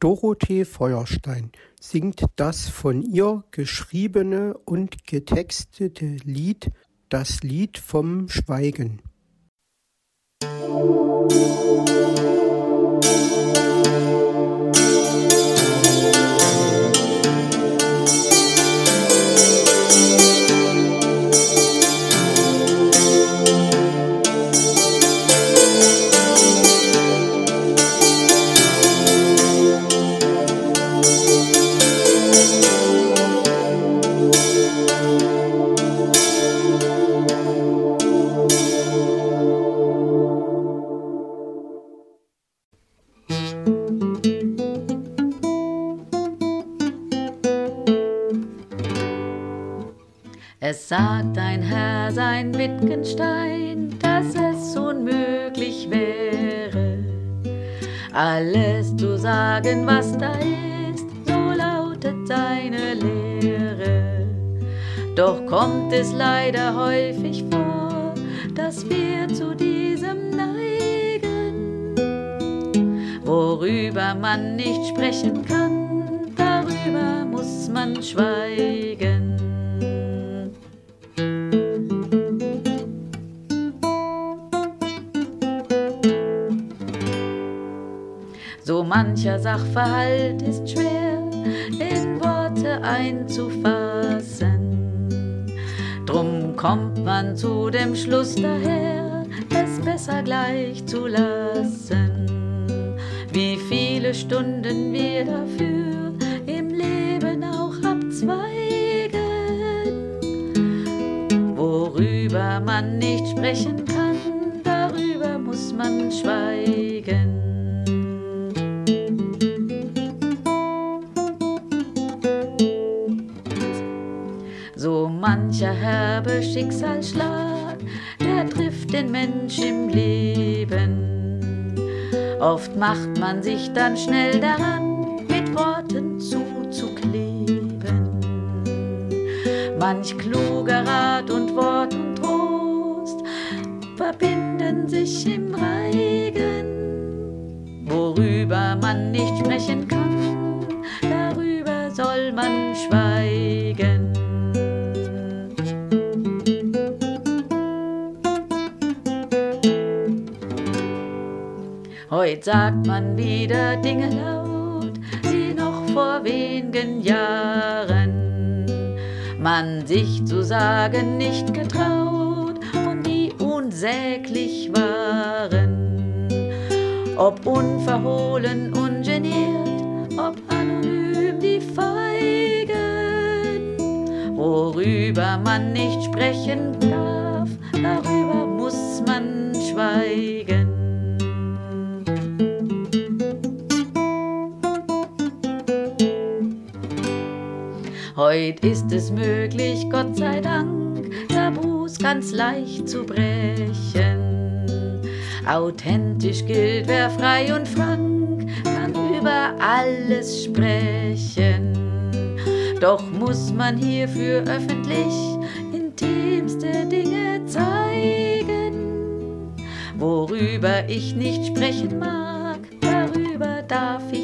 Dorothee Feuerstein singt das von ihr geschriebene und getextete Lied Das Lied vom Schweigen. Es sagt ein Herr, sein Wittgenstein, dass es unmöglich wäre, alles zu sagen, was da ist, so lautet seine Lehre. Doch kommt es leider häufig vor, dass wir zu diesem neigen, worüber man nicht sprechen kann, darüber muss man schweigen. Mancher Sachverhalt ist schwer in Worte einzufassen. Drum kommt man zu dem Schluss daher, es besser gleich zu lassen. Wie viele Stunden wir dafür im Leben auch abzweigen, worüber man nicht sprechen kann, darüber muss man schweigen. Schicksalsschlag, der trifft den Mensch im Leben. Oft macht man sich dann schnell daran, mit Worten zuzukleben. Manch kluger Rat und Wort und Trost verbinden sich im Reigen, worüber man nicht sprechen kann, Heut sagt man wieder Dinge laut, die noch vor wenigen Jahren man sich zu sagen nicht getraut und die unsäglich waren. Ob unverhohlen, ungeniert, ob anonym die Feigen, worüber man nicht sprechen darf, darüber muss man schweigen. Heut ist es möglich, Gott sei Dank, Tabus ganz leicht zu brechen. Authentisch gilt, wer frei und frank kann über alles sprechen. Doch muss man hierfür öffentlich intimste Dinge zeigen, worüber ich nicht sprechen mag, darüber darf ich